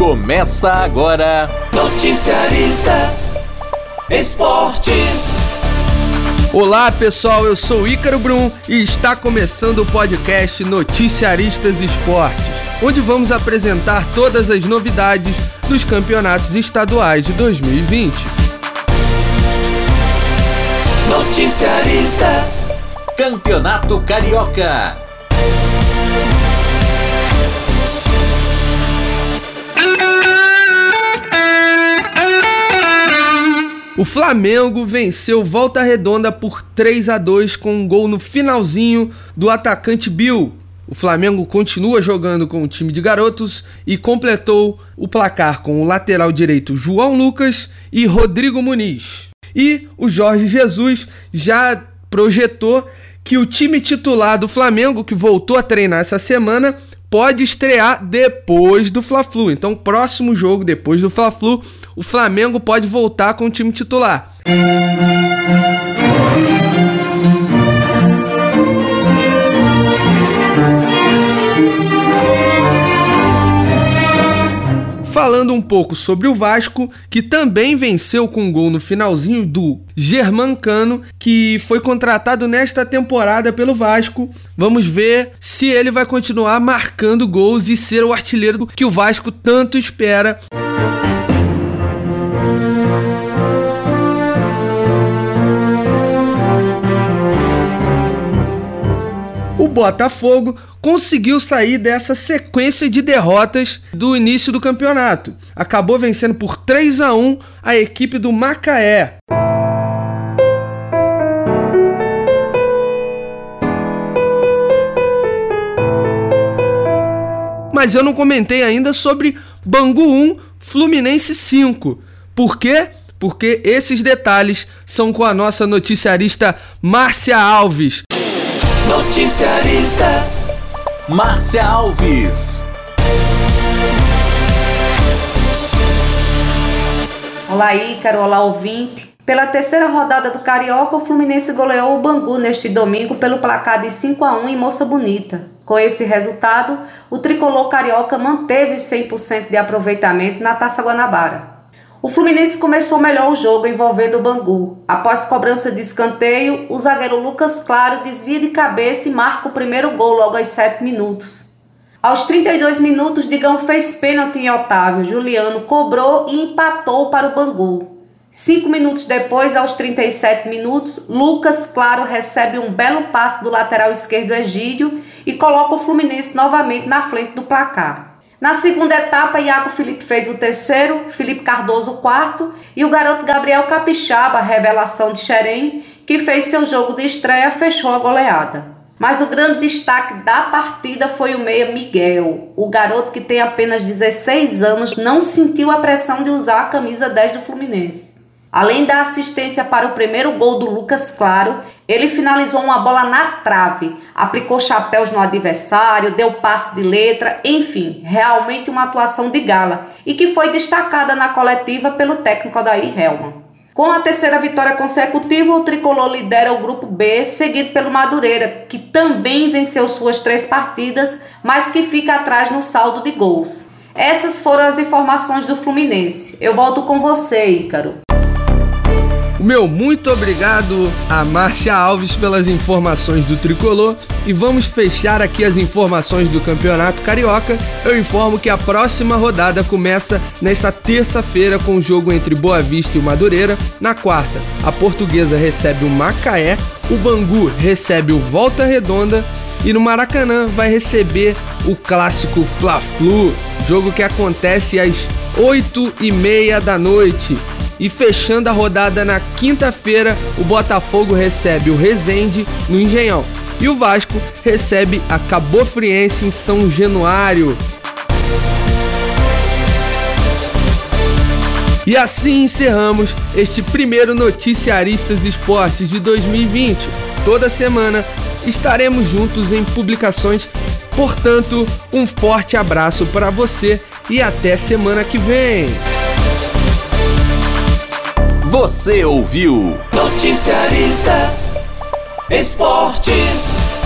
Começa agora. Noticiaristas Esportes. Olá pessoal, eu sou Ícaro Brum e está começando o podcast Noticiaristas Esportes, onde vamos apresentar todas as novidades dos campeonatos estaduais de 2020. Noticiaristas Campeonato Carioca. O Flamengo venceu Volta Redonda por 3 a 2 com um gol no finalzinho do atacante Bill. O Flamengo continua jogando com o time de garotos e completou o placar com o lateral direito João Lucas e Rodrigo Muniz. E o Jorge Jesus já projetou que o time titular do Flamengo, que voltou a treinar essa semana, pode estrear depois do Fla-Flu. Então, próximo jogo depois do Fla-Flu, o Flamengo pode voltar com o time titular. Falando um pouco sobre o Vasco, que também venceu com um gol no finalzinho do Germancano, que foi contratado nesta temporada pelo Vasco. Vamos ver se ele vai continuar marcando gols e ser o artilheiro que o Vasco tanto espera. Botafogo conseguiu sair dessa sequência de derrotas do início do campeonato. Acabou vencendo por 3 a 1 a equipe do Macaé. Mas eu não comentei ainda sobre Bangu 1, Fluminense 5. Por quê? Porque esses detalhes são com a nossa noticiarista Márcia Alves. Noticiaristas Márcia Alves. Olá, Ícaro, olá, ouvinte. Pela terceira rodada do Carioca, o Fluminense goleou o Bangu neste domingo pelo placar de 5 a 1 em Moça Bonita. Com esse resultado, o tricolor carioca manteve 100% de aproveitamento na Taça Guanabara. O Fluminense começou melhor o jogo envolvendo o Bangu. Após cobrança de escanteio, o zagueiro Lucas Claro desvia de cabeça e marca o primeiro gol logo aos 7 minutos. Aos 32 minutos, Digão fez pênalti em Otávio. Juliano cobrou e empatou para o Bangu. Cinco minutos depois, aos 37 minutos, Lucas Claro recebe um belo passe do lateral esquerdo Egídio e coloca o Fluminense novamente na frente do placar. Na segunda etapa, Iago Felipe fez o terceiro, Felipe Cardoso o quarto e o garoto Gabriel Capixaba, revelação de Xerém, que fez seu jogo de estreia, fechou a goleada. Mas o grande destaque da partida foi o meia Miguel. O garoto que tem apenas 16 anos não sentiu a pressão de usar a camisa 10 do Fluminense. Além da assistência para o primeiro gol do Lucas Claro, ele finalizou uma bola na trave, aplicou chapéus no adversário, deu passe de letra, enfim, realmente uma atuação de gala e que foi destacada na coletiva pelo técnico Adair Helman. Com a terceira vitória consecutiva, o tricolor lidera o grupo B, seguido pelo Madureira, que também venceu suas três partidas, mas que fica atrás no saldo de gols. Essas foram as informações do Fluminense. Eu volto com você, Ícaro. O meu muito obrigado a Márcia Alves pelas informações do tricolor e vamos fechar aqui as informações do Campeonato Carioca. Eu informo que a próxima rodada começa nesta terça-feira com o jogo entre Boa Vista e o Madureira. Na quarta, a Portuguesa recebe o Macaé, o Bangu recebe o Volta Redonda e no Maracanã vai receber o clássico Fla-Flu, jogo que acontece às 8 e meia da noite. E fechando a rodada na quinta-feira, o Botafogo recebe o Resende no Engenhão. E o Vasco recebe a Cabo Friense em São Januário. E assim encerramos este primeiro Noticiaristas Esportes de 2020. Toda semana estaremos juntos em publicações. Portanto, um forte abraço para você e até semana que vem. Você ouviu Noticiaristas Esportes.